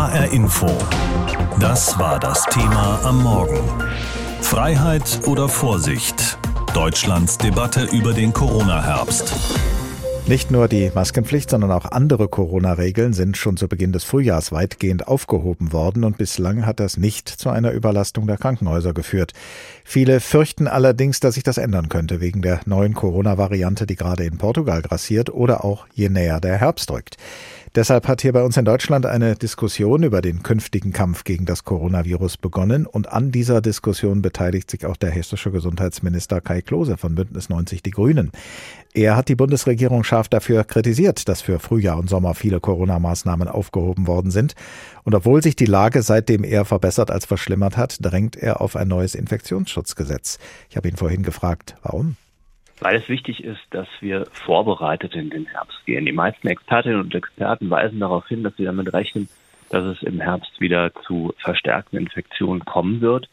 HR Info. Das war das Thema am Morgen. Freiheit oder Vorsicht? Deutschlands Debatte über den Corona-Herbst. Nicht nur die Maskenpflicht, sondern auch andere Corona-Regeln sind schon zu Beginn des Frühjahrs weitgehend aufgehoben worden und bislang hat das nicht zu einer Überlastung der Krankenhäuser geführt. Viele fürchten allerdings, dass sich das ändern könnte wegen der neuen Corona-Variante, die gerade in Portugal grassiert oder auch je näher der Herbst rückt. Deshalb hat hier bei uns in Deutschland eine Diskussion über den künftigen Kampf gegen das Coronavirus begonnen und an dieser Diskussion beteiligt sich auch der hessische Gesundheitsminister Kai Klose von Bündnis 90 Die Grünen. Er hat die Bundesregierung scharf dafür kritisiert, dass für Frühjahr und Sommer viele Corona-Maßnahmen aufgehoben worden sind. Und obwohl sich die Lage seitdem eher verbessert als verschlimmert hat, drängt er auf ein neues Infektionsschutzgesetz. Ich habe ihn vorhin gefragt, warum? Weil es wichtig ist, dass wir vorbereitet in den Herbst gehen. Die meisten Expertinnen und Experten weisen darauf hin, dass sie damit rechnen, dass es im Herbst wieder zu verstärkten Infektionen kommen wird.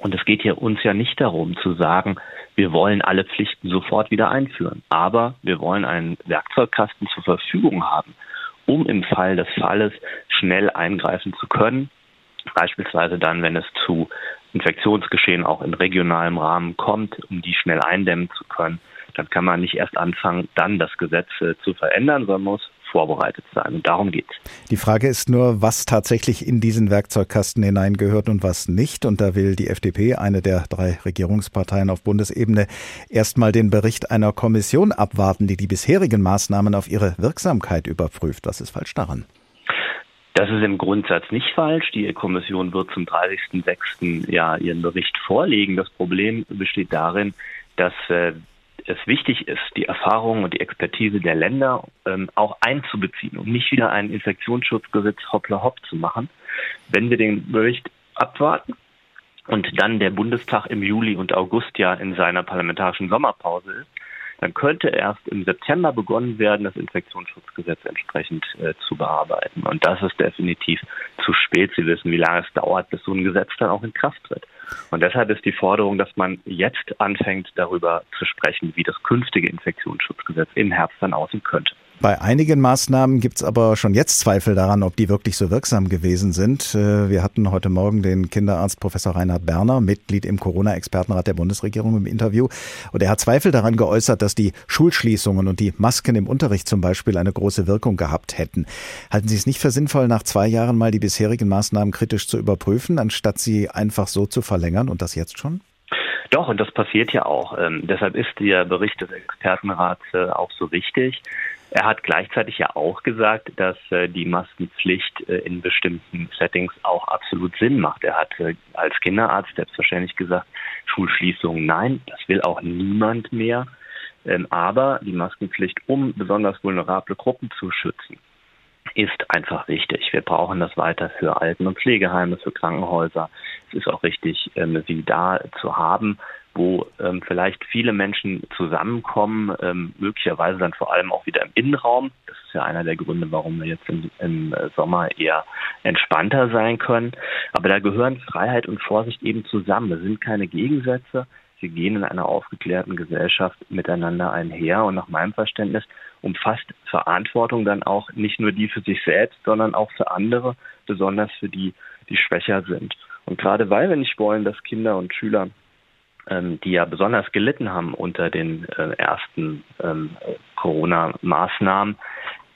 Und es geht hier uns ja nicht darum zu sagen, wir wollen alle Pflichten sofort wieder einführen. Aber wir wollen einen Werkzeugkasten zur Verfügung haben, um im Fall des Falles schnell eingreifen zu können. Beispielsweise dann, wenn es zu Infektionsgeschehen auch in regionalem Rahmen kommt, um die schnell eindämmen zu können, dann kann man nicht erst anfangen, dann das Gesetz äh, zu verändern, sondern muss vorbereitet sein. Und darum geht es. Die Frage ist nur, was tatsächlich in diesen Werkzeugkasten hineingehört und was nicht. Und da will die FDP, eine der drei Regierungsparteien auf Bundesebene, erstmal den Bericht einer Kommission abwarten, die die bisherigen Maßnahmen auf ihre Wirksamkeit überprüft. Was ist falsch daran? Das ist im Grundsatz nicht falsch. Die Kommission wird zum 30.06. ja ihren Bericht vorlegen. Das Problem besteht darin, dass äh, es wichtig ist, die Erfahrungen und die Expertise der Länder ähm, auch einzubeziehen und nicht wieder ein Infektionsschutzgesetz hoppla hopp zu machen. Wenn wir den Bericht abwarten und dann der Bundestag im Juli und August ja in seiner parlamentarischen Sommerpause ist, dann könnte erst im September begonnen werden, das Infektionsschutzgesetz entsprechend äh, zu bearbeiten. Und das ist definitiv zu spät. Sie wissen, wie lange es dauert, bis so ein Gesetz dann auch in Kraft tritt. Und deshalb ist die Forderung, dass man jetzt anfängt, darüber zu sprechen, wie das künftige Infektionsschutzgesetz im Herbst dann aussehen könnte. Bei einigen Maßnahmen gibt es aber schon jetzt Zweifel daran, ob die wirklich so wirksam gewesen sind. Äh, wir hatten heute Morgen den Kinderarzt Professor Reinhard Berner, Mitglied im Corona-Expertenrat der Bundesregierung im Interview. Und er hat Zweifel daran geäußert, dass die Schulschließungen und die Masken im Unterricht zum Beispiel eine große Wirkung gehabt hätten. Halten Sie es nicht für sinnvoll, nach zwei Jahren mal die bisherigen Maßnahmen kritisch zu überprüfen, anstatt sie einfach so zu verlängern und das jetzt schon? Doch, und das passiert ja auch. Ähm, deshalb ist der Bericht des Expertenrats äh, auch so wichtig. Er hat gleichzeitig ja auch gesagt, dass äh, die Maskenpflicht äh, in bestimmten Settings auch absolut Sinn macht. Er hat äh, als Kinderarzt selbstverständlich gesagt, Schulschließungen nein, das will auch niemand mehr. Ähm, aber die Maskenpflicht, um besonders vulnerable Gruppen zu schützen, ist einfach wichtig. Wir brauchen das weiter für Alten- und Pflegeheime, für Krankenhäuser. Es ist auch richtig, ähm, sie da zu haben wo ähm, vielleicht viele Menschen zusammenkommen, ähm, möglicherweise dann vor allem auch wieder im Innenraum. Das ist ja einer der Gründe, warum wir jetzt im, im Sommer eher entspannter sein können. Aber da gehören Freiheit und Vorsicht eben zusammen. Das sind keine Gegensätze. Sie gehen in einer aufgeklärten Gesellschaft miteinander einher. Und nach meinem Verständnis umfasst Verantwortung dann auch nicht nur die für sich selbst, sondern auch für andere, besonders für die, die schwächer sind. Und gerade weil wir nicht wollen, dass Kinder und Schüler ähm, die ja besonders gelitten haben unter den äh, ersten ähm, Corona-Maßnahmen,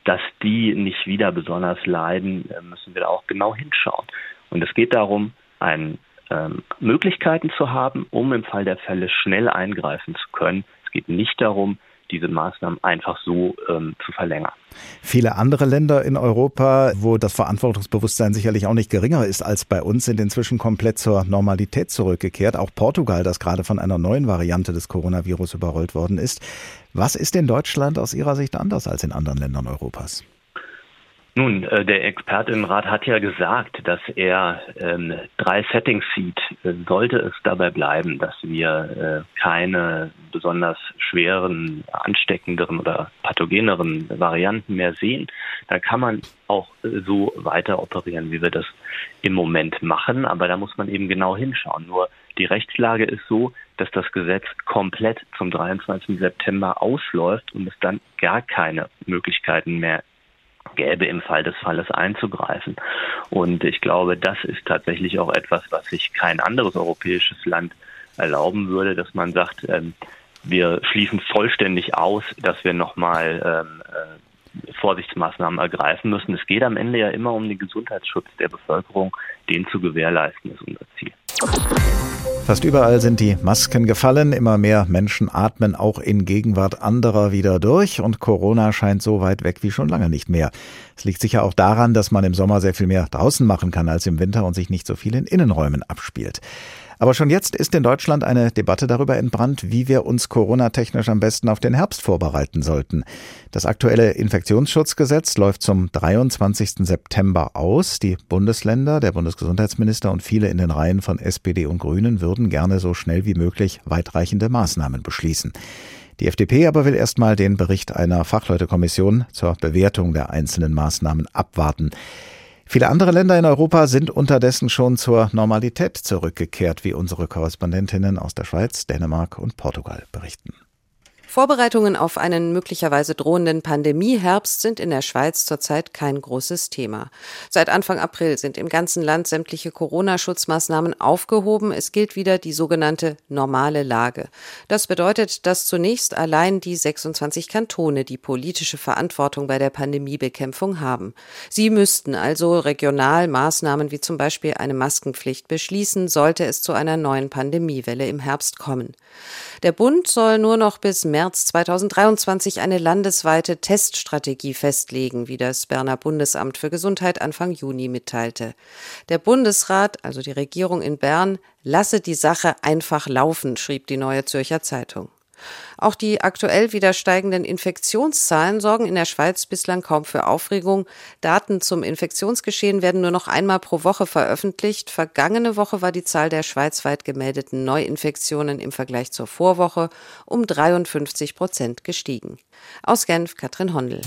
dass die nicht wieder besonders leiden, äh, müssen wir da auch genau hinschauen. Und es geht darum, ein, ähm, Möglichkeiten zu haben, um im Fall der Fälle schnell eingreifen zu können. Es geht nicht darum, diese Maßnahmen einfach so ähm, zu verlängern. Viele andere Länder in Europa, wo das Verantwortungsbewusstsein sicherlich auch nicht geringer ist als bei uns, sind inzwischen komplett zur Normalität zurückgekehrt. Auch Portugal, das gerade von einer neuen Variante des Coronavirus überrollt worden ist. Was ist in Deutschland aus Ihrer Sicht anders als in anderen Ländern Europas? Nun, äh, der Expertinnenrat hat ja gesagt, dass er ähm, drei Settings sieht. Äh, sollte es dabei bleiben, dass wir äh, keine besonders schweren, ansteckenderen oder pathogeneren Varianten mehr sehen, dann kann man auch äh, so weiter operieren, wie wir das im Moment machen. Aber da muss man eben genau hinschauen. Nur die Rechtslage ist so, dass das Gesetz komplett zum 23. September ausläuft und es dann gar keine Möglichkeiten mehr gäbe, im Fall des Falles einzugreifen. Und ich glaube, das ist tatsächlich auch etwas, was sich kein anderes europäisches Land erlauben würde, dass man sagt, ähm, wir schließen vollständig aus, dass wir nochmal ähm, äh, Vorsichtsmaßnahmen ergreifen müssen. Es geht am Ende ja immer um den Gesundheitsschutz der Bevölkerung. Den zu gewährleisten ist unser Ziel. Fast überall sind die Masken gefallen, immer mehr Menschen atmen auch in Gegenwart anderer wieder durch und Corona scheint so weit weg wie schon lange nicht mehr. Es liegt sicher auch daran, dass man im Sommer sehr viel mehr draußen machen kann als im Winter und sich nicht so viel in Innenräumen abspielt. Aber schon jetzt ist in Deutschland eine Debatte darüber entbrannt, wie wir uns Corona-technisch am besten auf den Herbst vorbereiten sollten. Das aktuelle Infektionsschutzgesetz läuft zum 23. September aus. Die Bundesländer, der Bundesgesundheitsminister und viele in den Reihen von SPD und Grünen würden gerne so schnell wie möglich weitreichende Maßnahmen beschließen. Die FDP aber will erstmal den Bericht einer Fachleutekommission zur Bewertung der einzelnen Maßnahmen abwarten. Viele andere Länder in Europa sind unterdessen schon zur Normalität zurückgekehrt, wie unsere Korrespondentinnen aus der Schweiz, Dänemark und Portugal berichten. Vorbereitungen auf einen möglicherweise drohenden Pandemieherbst sind in der Schweiz zurzeit kein großes Thema. Seit Anfang April sind im ganzen Land sämtliche Corona-Schutzmaßnahmen aufgehoben. Es gilt wieder die sogenannte normale Lage. Das bedeutet, dass zunächst allein die 26 Kantone die politische Verantwortung bei der Pandemiebekämpfung haben. Sie müssten also regional Maßnahmen wie zum Beispiel eine Maskenpflicht beschließen, sollte es zu einer neuen Pandemiewelle im Herbst kommen. Der Bund soll nur noch bis März 2023 eine landesweite Teststrategie festlegen, wie das Berner Bundesamt für Gesundheit Anfang Juni mitteilte. Der Bundesrat, also die Regierung in Bern, lasse die Sache einfach laufen, schrieb die Neue Zürcher Zeitung. Auch die aktuell wieder steigenden Infektionszahlen sorgen in der Schweiz bislang kaum für Aufregung. Daten zum Infektionsgeschehen werden nur noch einmal pro Woche veröffentlicht. Vergangene Woche war die Zahl der schweizweit gemeldeten Neuinfektionen im Vergleich zur Vorwoche um 53 Prozent gestiegen. Aus Genf, Katrin Hondel.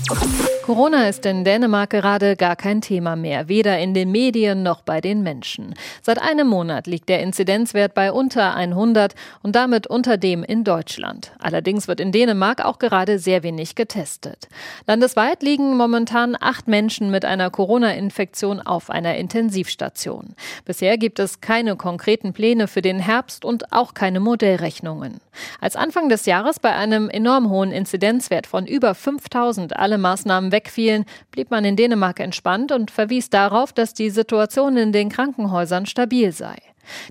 Corona ist in Dänemark gerade gar kein Thema mehr, weder in den Medien noch bei den Menschen. Seit einem Monat liegt der Inzidenzwert bei unter 100 und damit unter dem in Deutschland. Allerdings wird in Dänemark auch gerade sehr wenig getestet. Landesweit liegen momentan acht Menschen mit einer Corona-Infektion auf einer Intensivstation. Bisher gibt es keine konkreten Pläne für den Herbst und auch keine Modellrechnungen. Als Anfang des Jahres bei einem enorm hohen Inzidenzwert von über 5000 alle Maßnahmen wegfielen, blieb man in Dänemark entspannt und verwies darauf, dass die Situation in den Krankenhäusern stabil sei.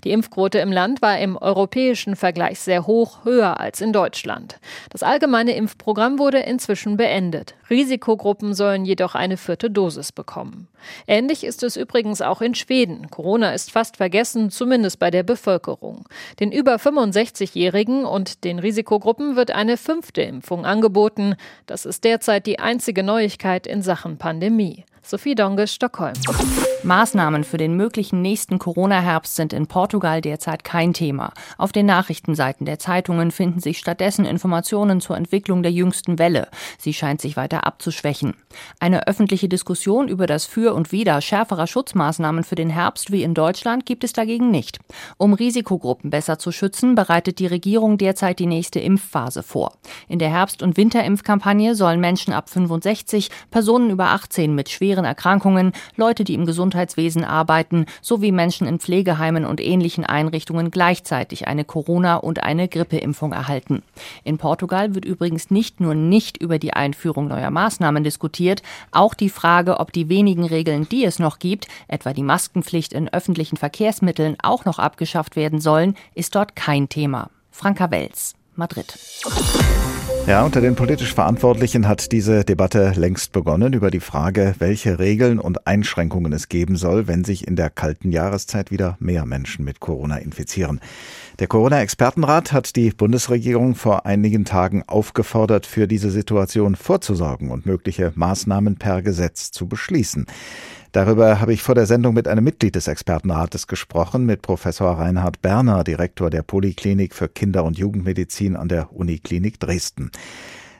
Die Impfquote im Land war im europäischen Vergleich sehr hoch, höher als in Deutschland. Das allgemeine Impfprogramm wurde inzwischen beendet. Risikogruppen sollen jedoch eine vierte Dosis bekommen. Ähnlich ist es übrigens auch in Schweden. Corona ist fast vergessen, zumindest bei der Bevölkerung. Den über 65-Jährigen und den Risikogruppen wird eine fünfte Impfung angeboten. Das ist derzeit die einzige Neuigkeit in Sachen Pandemie. Sophie Donge, Stockholm. Maßnahmen für den möglichen nächsten Corona-Herbst sind in Portugal derzeit kein Thema. Auf den Nachrichtenseiten der Zeitungen finden sich stattdessen Informationen zur Entwicklung der jüngsten Welle. Sie scheint sich weiter abzuschwächen. Eine öffentliche Diskussion über das Für und Wider schärferer Schutzmaßnahmen für den Herbst wie in Deutschland gibt es dagegen nicht. Um Risikogruppen besser zu schützen, bereitet die Regierung derzeit die nächste Impfphase vor. In der Herbst- und Winterimpfkampagne sollen Menschen ab 65, Personen über 18 mit schweren Erkrankungen, Leute, die im Gesundheitswesen arbeiten, sowie Menschen in Pflegeheimen und ähnlichen Einrichtungen gleichzeitig eine Corona- und eine Grippeimpfung erhalten. In Portugal wird übrigens nicht nur nicht über die Einführung neuer Maßnahmen diskutiert, auch die Frage, ob die wenigen Regeln, die es noch gibt, etwa die Maskenpflicht in öffentlichen Verkehrsmitteln, auch noch abgeschafft werden sollen, ist dort kein Thema. Franka Wels, Madrid. Ja, unter den politisch Verantwortlichen hat diese Debatte längst begonnen über die Frage, welche Regeln und Einschränkungen es geben soll, wenn sich in der kalten Jahreszeit wieder mehr Menschen mit Corona infizieren. Der Corona-Expertenrat hat die Bundesregierung vor einigen Tagen aufgefordert, für diese Situation vorzusorgen und mögliche Maßnahmen per Gesetz zu beschließen. Darüber habe ich vor der Sendung mit einem Mitglied des Expertenrates gesprochen, mit Professor Reinhard Berner, Direktor der Poliklinik für Kinder- und Jugendmedizin an der Uniklinik Dresden.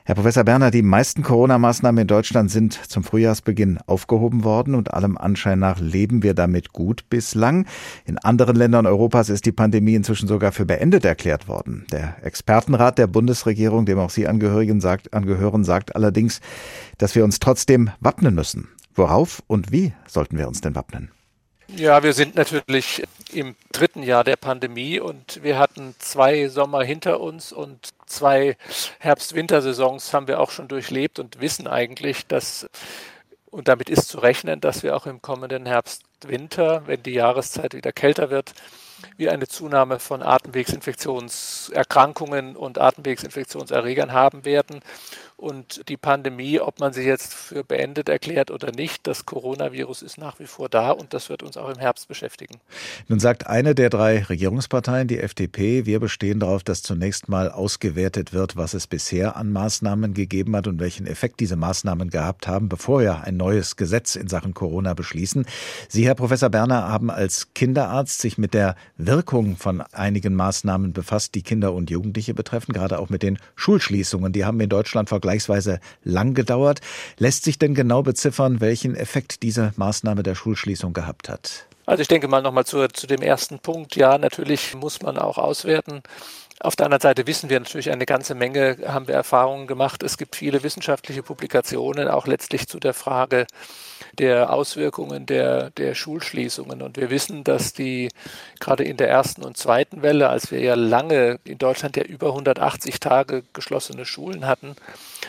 Herr Professor Berner, die meisten Corona-Maßnahmen in Deutschland sind zum Frühjahrsbeginn aufgehoben worden und allem Anschein nach leben wir damit gut bislang. In anderen Ländern Europas ist die Pandemie inzwischen sogar für beendet erklärt worden. Der Expertenrat der Bundesregierung, dem auch Sie angehören, sagt, angehören, sagt allerdings, dass wir uns trotzdem wappnen müssen. Worauf und wie sollten wir uns denn wappnen? Ja, wir sind natürlich im dritten Jahr der Pandemie und wir hatten zwei Sommer hinter uns und zwei Herbst-Wintersaisons haben wir auch schon durchlebt und wissen eigentlich, dass, und damit ist zu rechnen, dass wir auch im kommenden Herbst-Winter, wenn die Jahreszeit wieder kälter wird, wir eine Zunahme von Atemwegsinfektionserkrankungen und Atemwegsinfektionserregern haben werden. Und die Pandemie, ob man sie jetzt für beendet erklärt oder nicht, das Coronavirus ist nach wie vor da und das wird uns auch im Herbst beschäftigen. Nun sagt eine der drei Regierungsparteien, die FDP, wir bestehen darauf, dass zunächst mal ausgewertet wird, was es bisher an Maßnahmen gegeben hat und welchen Effekt diese Maßnahmen gehabt haben, bevor wir ein neues Gesetz in Sachen Corona beschließen. Sie, Herr Professor Berner, haben als Kinderarzt sich mit der Wirkung von einigen Maßnahmen befasst, die Kinder und Jugendliche betreffen, gerade auch mit den Schulschließungen. Die haben in Deutschland vor vergleichsweise lang gedauert. Lässt sich denn genau beziffern, welchen Effekt diese Maßnahme der Schulschließung gehabt hat? Also ich denke mal nochmal zu, zu dem ersten Punkt. Ja, natürlich muss man auch auswerten. Auf der anderen Seite wissen wir natürlich eine ganze Menge, haben wir Erfahrungen gemacht. Es gibt viele wissenschaftliche Publikationen, auch letztlich zu der Frage, der Auswirkungen der, der Schulschließungen. Und wir wissen, dass die gerade in der ersten und zweiten Welle, als wir ja lange in Deutschland ja über 180 Tage geschlossene Schulen hatten,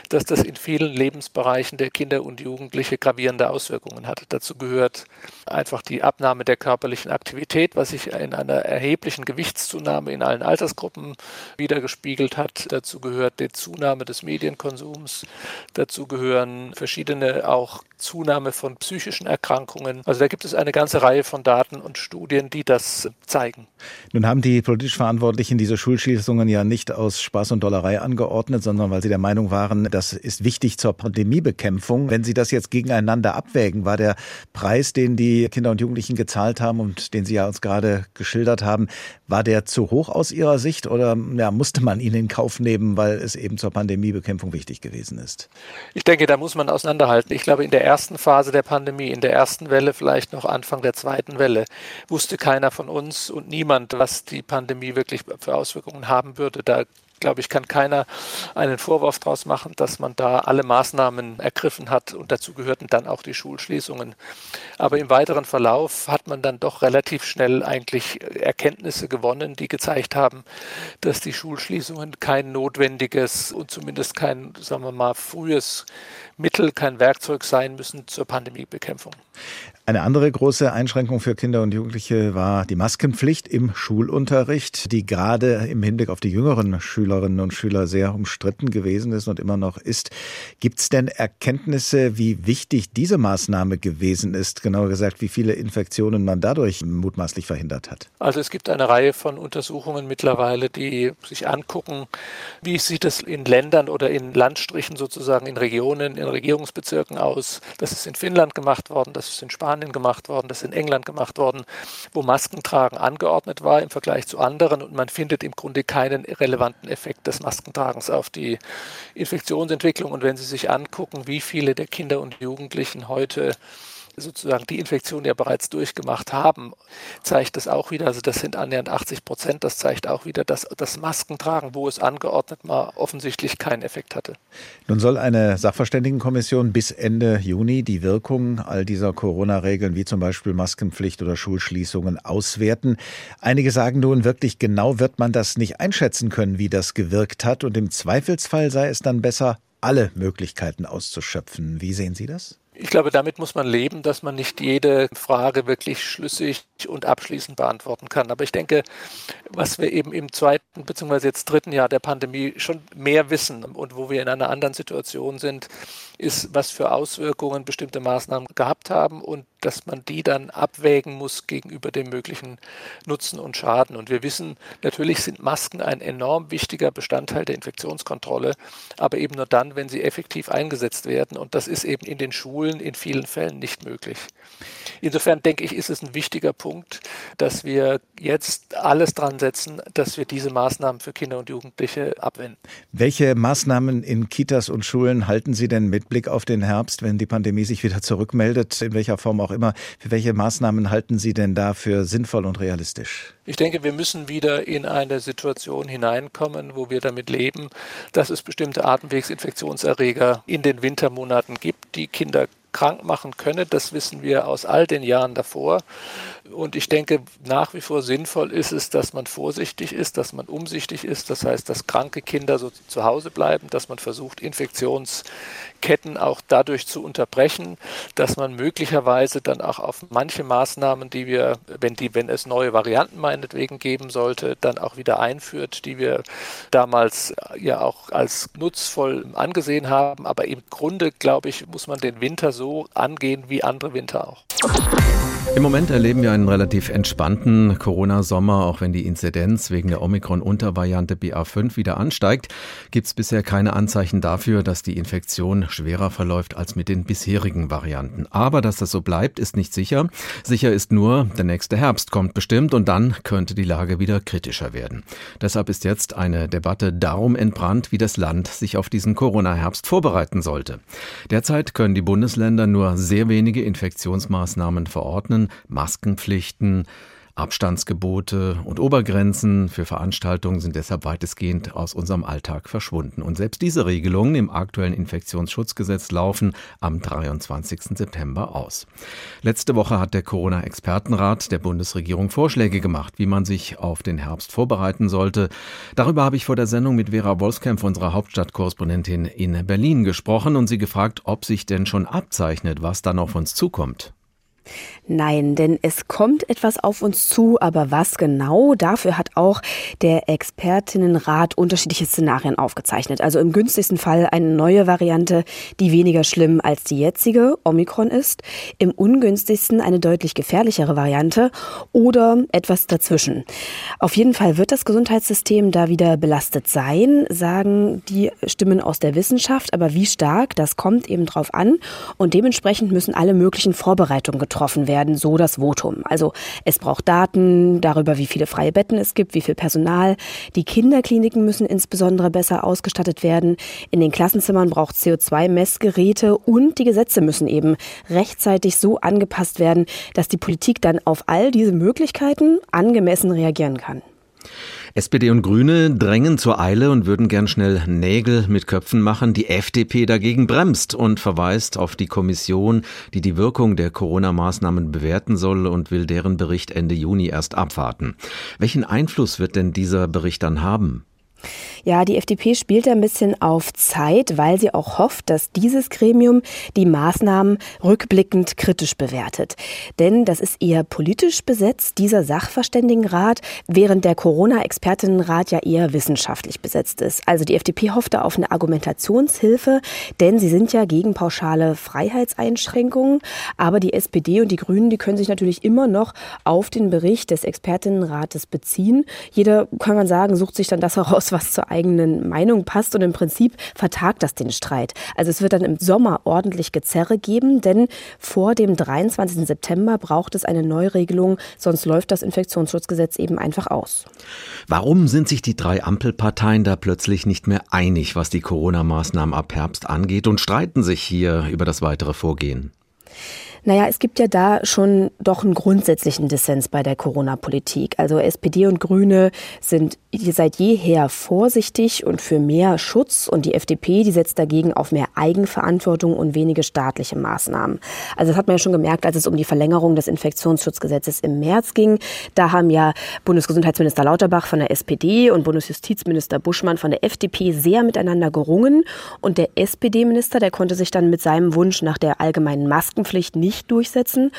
dass das in vielen Lebensbereichen der Kinder und Jugendliche gravierende Auswirkungen hatte. Dazu gehört einfach die Abnahme der körperlichen Aktivität, was sich in einer erheblichen Gewichtszunahme in allen Altersgruppen wiedergespiegelt hat. Dazu gehört die Zunahme des Medienkonsums. Dazu gehören verschiedene auch Zunahme von psychischen Erkrankungen. Also da gibt es eine ganze Reihe von Daten und Studien, die das zeigen. Nun haben die politisch Verantwortlichen diese Schulschließungen ja nicht aus Spaß und Dollerei angeordnet, sondern weil sie der Meinung waren, das ist wichtig zur Pandemiebekämpfung. Wenn Sie das jetzt gegeneinander abwägen, war der Preis, den die Kinder und Jugendlichen gezahlt haben und den Sie ja uns gerade geschildert haben, war der zu hoch aus Ihrer Sicht oder ja, musste man ihn in Kauf nehmen, weil es eben zur Pandemiebekämpfung wichtig gewesen ist? Ich denke, da muss man auseinanderhalten. Ich glaube, in der ersten Phase der Pandemie, in der ersten Welle, vielleicht noch Anfang der zweiten Welle, wusste keiner von uns und niemand, was die Pandemie wirklich für Auswirkungen haben würde. Da glaube ich, kann keiner einen Vorwurf daraus machen, dass man da alle Maßnahmen ergriffen hat und dazu gehörten dann auch die Schulschließungen. Aber im weiteren Verlauf hat man dann doch relativ schnell eigentlich Erkenntnisse gewonnen, die gezeigt haben, dass die Schulschließungen kein notwendiges und zumindest kein, sagen wir mal, frühes Mittel, kein Werkzeug sein müssen zur Pandemiebekämpfung. Eine andere große Einschränkung für Kinder und Jugendliche war die Maskenpflicht im Schulunterricht, die gerade im Hinblick auf die jüngeren Schülerinnen und Schüler sehr umstritten gewesen ist und immer noch ist. Gibt es denn Erkenntnisse, wie wichtig diese Maßnahme gewesen ist? Genauer gesagt, wie viele Infektionen man dadurch mutmaßlich verhindert hat? Also es gibt eine Reihe von Untersuchungen mittlerweile, die sich angucken, wie sieht es in Ländern oder in Landstrichen sozusagen, in Regionen, in Regierungsbezirken aus. Das ist in Finnland gemacht worden, das ist in Spanien gemacht worden, das ist in England gemacht worden, wo Maskentragen angeordnet war im Vergleich zu anderen und man findet im Grunde keinen relevanten Effekt des Maskentragens auf die Infektionsentwicklung. Und wenn Sie sich angucken, wie viele der Kinder und Jugendlichen heute sozusagen die Infektion ja bereits durchgemacht haben, zeigt das auch wieder, also das sind annähernd 80 Prozent, das zeigt auch wieder, dass das Maskentragen, wo es angeordnet war, offensichtlich keinen Effekt hatte. Nun soll eine Sachverständigenkommission bis Ende Juni die Wirkung all dieser Corona-Regeln, wie zum Beispiel Maskenpflicht oder Schulschließungen, auswerten. Einige sagen nun, wirklich genau wird man das nicht einschätzen können, wie das gewirkt hat. Und im Zweifelsfall sei es dann besser, alle Möglichkeiten auszuschöpfen. Wie sehen Sie das? Ich glaube, damit muss man leben, dass man nicht jede Frage wirklich schlüssig und abschließend beantworten kann. Aber ich denke, was wir eben im zweiten bzw. jetzt dritten Jahr der Pandemie schon mehr wissen und wo wir in einer anderen Situation sind, ist, was für Auswirkungen bestimmte Maßnahmen gehabt haben und dass man die dann abwägen muss gegenüber dem möglichen Nutzen und Schaden. Und wir wissen, natürlich sind Masken ein enorm wichtiger Bestandteil der Infektionskontrolle, aber eben nur dann, wenn sie effektiv eingesetzt werden. Und das ist eben in den Schulen in vielen Fällen nicht möglich. Insofern denke ich, ist es ein wichtiger Punkt, dass wir jetzt alles dran setzen, dass wir diese Maßnahmen für Kinder und Jugendliche abwenden. Welche Maßnahmen in Kitas und Schulen halten Sie denn mit Blick auf den Herbst, wenn die Pandemie sich wieder zurückmeldet, in welcher Form auch immer? Für welche Maßnahmen halten Sie denn da für sinnvoll und realistisch? Ich denke, wir müssen wieder in eine Situation hineinkommen, wo wir damit leben, dass es bestimmte Atemwegsinfektionserreger in den Wintermonaten gibt, die Kinder krank machen könne. Das wissen wir aus all den Jahren davor. Und ich denke, nach wie vor sinnvoll ist es, dass man vorsichtig ist, dass man umsichtig ist. Das heißt, dass kranke Kinder so zu Hause bleiben, dass man versucht, Infektionsketten auch dadurch zu unterbrechen, dass man möglicherweise dann auch auf manche Maßnahmen, die wir, wenn die, wenn es neue Varianten meinetwegen geben sollte, dann auch wieder einführt, die wir damals ja auch als nutzvoll angesehen haben. Aber im Grunde, glaube ich, muss man den Winter so angehen wie andere Winter auch. Im Moment erleben wir einen relativ entspannten Corona-Sommer, auch wenn die Inzidenz wegen der Omikron-Untervariante BA5 wieder ansteigt, gibt es bisher keine Anzeichen dafür, dass die Infektion schwerer verläuft als mit den bisherigen Varianten. Aber dass das so bleibt, ist nicht sicher. Sicher ist nur, der nächste Herbst kommt bestimmt und dann könnte die Lage wieder kritischer werden. Deshalb ist jetzt eine Debatte darum entbrannt, wie das Land sich auf diesen Corona-Herbst vorbereiten sollte. Derzeit können die Bundesländer nur sehr wenige Infektionsmaßnahmen verordnen. Maskenpflichten, Abstandsgebote und Obergrenzen für Veranstaltungen sind deshalb weitestgehend aus unserem Alltag verschwunden. Und selbst diese Regelungen im aktuellen Infektionsschutzgesetz laufen am 23. September aus. Letzte Woche hat der Corona-Expertenrat der Bundesregierung Vorschläge gemacht, wie man sich auf den Herbst vorbereiten sollte. Darüber habe ich vor der Sendung mit Vera Wolfskämpf, unserer Hauptstadtkorrespondentin in Berlin, gesprochen und sie gefragt, ob sich denn schon abzeichnet, was dann auf uns zukommt. Nein, denn es kommt etwas auf uns zu, aber was genau? Dafür hat auch der Expertinnenrat unterschiedliche Szenarien aufgezeichnet. Also im günstigsten Fall eine neue Variante, die weniger schlimm als die jetzige, Omikron ist. Im ungünstigsten eine deutlich gefährlichere Variante oder etwas dazwischen. Auf jeden Fall wird das Gesundheitssystem da wieder belastet sein, sagen die Stimmen aus der Wissenschaft. Aber wie stark, das kommt eben drauf an. Und dementsprechend müssen alle möglichen Vorbereitungen getroffen werden werden, so das Votum. Also es braucht Daten darüber, wie viele freie Betten es gibt, wie viel Personal. Die Kinderkliniken müssen insbesondere besser ausgestattet werden. In den Klassenzimmern braucht CO2-Messgeräte und die Gesetze müssen eben rechtzeitig so angepasst werden, dass die Politik dann auf all diese Möglichkeiten angemessen reagieren kann. SPD und Grüne drängen zur Eile und würden gern schnell Nägel mit Köpfen machen. Die FDP dagegen bremst und verweist auf die Kommission, die die Wirkung der Corona-Maßnahmen bewerten soll und will deren Bericht Ende Juni erst abwarten. Welchen Einfluss wird denn dieser Bericht dann haben? Ja, die FDP spielt ein bisschen auf Zeit, weil sie auch hofft, dass dieses Gremium die Maßnahmen rückblickend kritisch bewertet. Denn das ist eher politisch besetzt, dieser Sachverständigenrat, während der Corona-Expertinnenrat ja eher wissenschaftlich besetzt ist. Also die FDP hofft da auf eine Argumentationshilfe, denn sie sind ja gegen pauschale Freiheitseinschränkungen. Aber die SPD und die Grünen, die können sich natürlich immer noch auf den Bericht des Expertinnenrates beziehen. Jeder, kann man sagen, sucht sich dann das heraus, was zur eigenen Meinung passt und im Prinzip vertagt das den Streit. Also es wird dann im Sommer ordentlich Gezerre geben, denn vor dem 23. September braucht es eine Neuregelung, sonst läuft das Infektionsschutzgesetz eben einfach aus. Warum sind sich die drei Ampelparteien da plötzlich nicht mehr einig, was die Corona-Maßnahmen ab Herbst angeht und streiten sich hier über das weitere Vorgehen? Naja, es gibt ja da schon doch einen grundsätzlichen Dissens bei der Corona-Politik. Also SPD und Grüne sind seit jeher vorsichtig und für mehr Schutz und die FDP, die setzt dagegen auf mehr Eigenverantwortung und wenige staatliche Maßnahmen. Also das hat man ja schon gemerkt, als es um die Verlängerung des Infektionsschutzgesetzes im März ging. Da haben ja Bundesgesundheitsminister Lauterbach von der SPD und Bundesjustizminister Buschmann von der FDP sehr miteinander gerungen und der SPD-Minister, der konnte sich dann mit seinem Wunsch nach der allgemeinen Maskenpflicht nicht durchsetzen.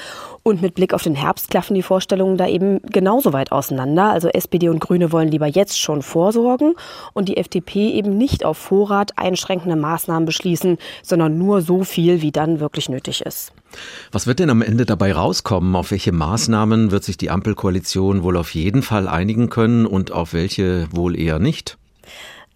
Und mit Blick auf den Herbst klaffen die Vorstellungen da eben genauso weit auseinander. Also SPD und Grüne wollen lieber jetzt schon vorsorgen und die FDP eben nicht auf Vorrat einschränkende Maßnahmen beschließen, sondern nur so viel, wie dann wirklich nötig ist. Was wird denn am Ende dabei rauskommen? Auf welche Maßnahmen wird sich die Ampelkoalition wohl auf jeden Fall einigen können und auf welche wohl eher nicht?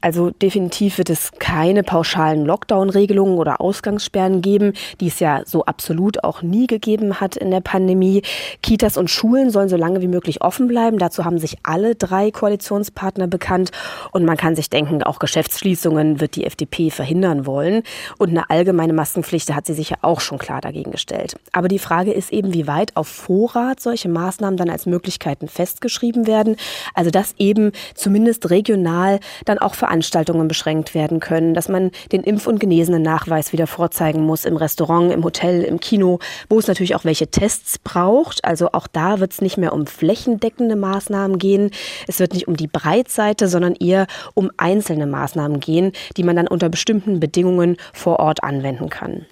Also definitiv wird es keine pauschalen Lockdown-Regelungen oder Ausgangssperren geben, die es ja so absolut auch nie gegeben hat in der Pandemie. Kitas und Schulen sollen so lange wie möglich offen bleiben. Dazu haben sich alle drei Koalitionspartner bekannt. Und man kann sich denken, auch Geschäftsschließungen wird die FDP verhindern wollen. Und eine allgemeine Maskenpflicht hat sie sich ja auch schon klar dagegen gestellt. Aber die Frage ist eben, wie weit auf Vorrat solche Maßnahmen dann als Möglichkeiten festgeschrieben werden. Also dass eben zumindest regional dann auch für Veranstaltungen beschränkt werden können, dass man den Impf- und Genesenen-Nachweis wieder vorzeigen muss im Restaurant, im Hotel, im Kino, wo es natürlich auch welche Tests braucht. Also auch da wird es nicht mehr um flächendeckende Maßnahmen gehen. Es wird nicht um die Breitseite, sondern eher um einzelne Maßnahmen gehen, die man dann unter bestimmten Bedingungen vor Ort anwenden kann.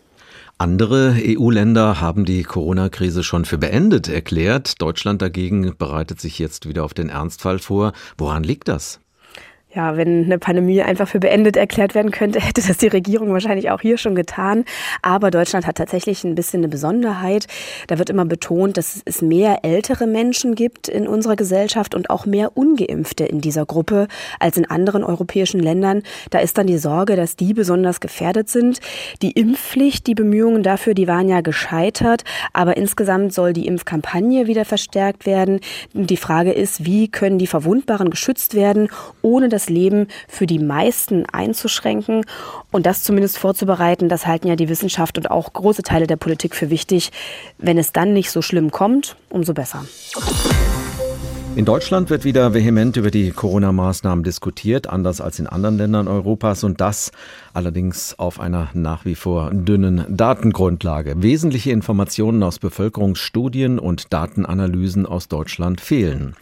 Andere EU-Länder haben die Corona-Krise schon für beendet erklärt. Deutschland dagegen bereitet sich jetzt wieder auf den Ernstfall vor. Woran liegt das? Ja, wenn eine Pandemie einfach für beendet erklärt werden könnte, hätte das die Regierung wahrscheinlich auch hier schon getan. Aber Deutschland hat tatsächlich ein bisschen eine Besonderheit. Da wird immer betont, dass es mehr ältere Menschen gibt in unserer Gesellschaft und auch mehr ungeimpfte in dieser Gruppe als in anderen europäischen Ländern. Da ist dann die Sorge, dass die besonders gefährdet sind. Die Impfpflicht, die Bemühungen dafür, die waren ja gescheitert. Aber insgesamt soll die Impfkampagne wieder verstärkt werden. Die Frage ist, wie können die Verwundbaren geschützt werden, ohne dass Leben für die meisten einzuschränken und das zumindest vorzubereiten, das halten ja die Wissenschaft und auch große Teile der Politik für wichtig. Wenn es dann nicht so schlimm kommt, umso besser. In Deutschland wird wieder vehement über die Corona-Maßnahmen diskutiert, anders als in anderen Ländern Europas und das allerdings auf einer nach wie vor dünnen Datengrundlage. Wesentliche Informationen aus Bevölkerungsstudien und Datenanalysen aus Deutschland fehlen.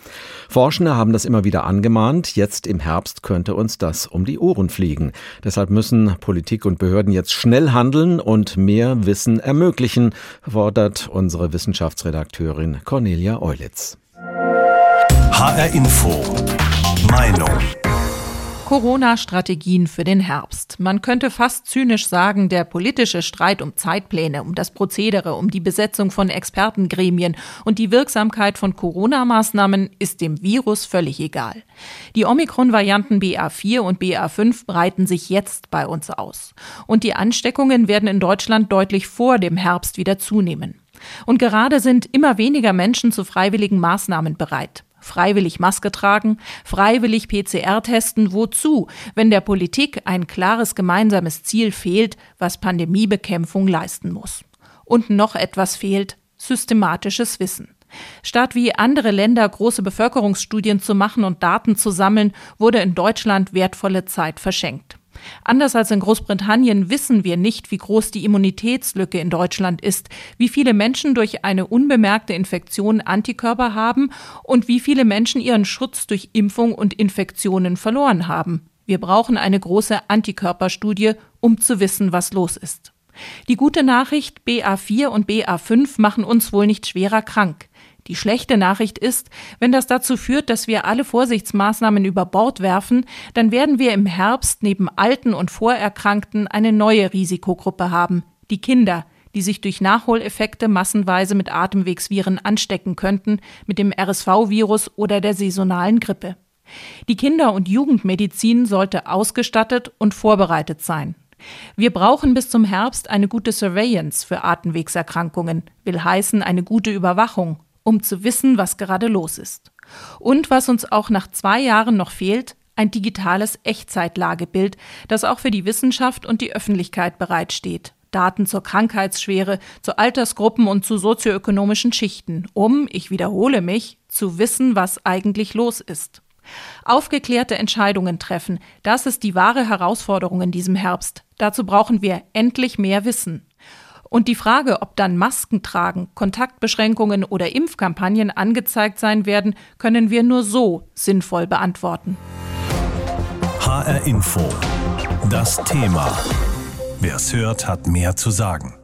Forschende haben das immer wieder angemahnt. Jetzt im Herbst könnte uns das um die Ohren fliegen. Deshalb müssen Politik und Behörden jetzt schnell handeln und mehr Wissen ermöglichen, fordert unsere Wissenschaftsredakteurin Cornelia Eulitz. HR Info. Meinung. Corona-Strategien für den Herbst. Man könnte fast zynisch sagen, der politische Streit um Zeitpläne, um das Prozedere, um die Besetzung von Expertengremien und die Wirksamkeit von Corona-Maßnahmen ist dem Virus völlig egal. Die Omikron-Varianten BA4 und BA5 breiten sich jetzt bei uns aus. Und die Ansteckungen werden in Deutschland deutlich vor dem Herbst wieder zunehmen. Und gerade sind immer weniger Menschen zu freiwilligen Maßnahmen bereit freiwillig Maske tragen, freiwillig PCR testen, wozu, wenn der Politik ein klares gemeinsames Ziel fehlt, was Pandemiebekämpfung leisten muss. Und noch etwas fehlt, systematisches Wissen. Statt wie andere Länder große Bevölkerungsstudien zu machen und Daten zu sammeln, wurde in Deutschland wertvolle Zeit verschenkt. Anders als in Großbritannien wissen wir nicht, wie groß die Immunitätslücke in Deutschland ist, wie viele Menschen durch eine unbemerkte Infektion Antikörper haben und wie viele Menschen ihren Schutz durch Impfung und Infektionen verloren haben. Wir brauchen eine große Antikörperstudie, um zu wissen, was los ist. Die gute Nachricht, BA4 und BA5 machen uns wohl nicht schwerer krank. Die schlechte Nachricht ist, wenn das dazu führt, dass wir alle Vorsichtsmaßnahmen über Bord werfen, dann werden wir im Herbst neben Alten und Vorerkrankten eine neue Risikogruppe haben, die Kinder, die sich durch Nachholeffekte massenweise mit Atemwegsviren anstecken könnten, mit dem RSV-Virus oder der saisonalen Grippe. Die Kinder- und Jugendmedizin sollte ausgestattet und vorbereitet sein. Wir brauchen bis zum Herbst eine gute Surveillance für Atemwegserkrankungen, will heißen eine gute Überwachung um zu wissen, was gerade los ist. Und was uns auch nach zwei Jahren noch fehlt, ein digitales Echtzeitlagebild, das auch für die Wissenschaft und die Öffentlichkeit bereitsteht. Daten zur Krankheitsschwere, zu Altersgruppen und zu sozioökonomischen Schichten, um, ich wiederhole mich, zu wissen, was eigentlich los ist. Aufgeklärte Entscheidungen treffen, das ist die wahre Herausforderung in diesem Herbst. Dazu brauchen wir endlich mehr Wissen. Und die Frage, ob dann Masken tragen, Kontaktbeschränkungen oder Impfkampagnen angezeigt sein werden, können wir nur so sinnvoll beantworten. HR Info. Das Thema. Wer es hört, hat mehr zu sagen.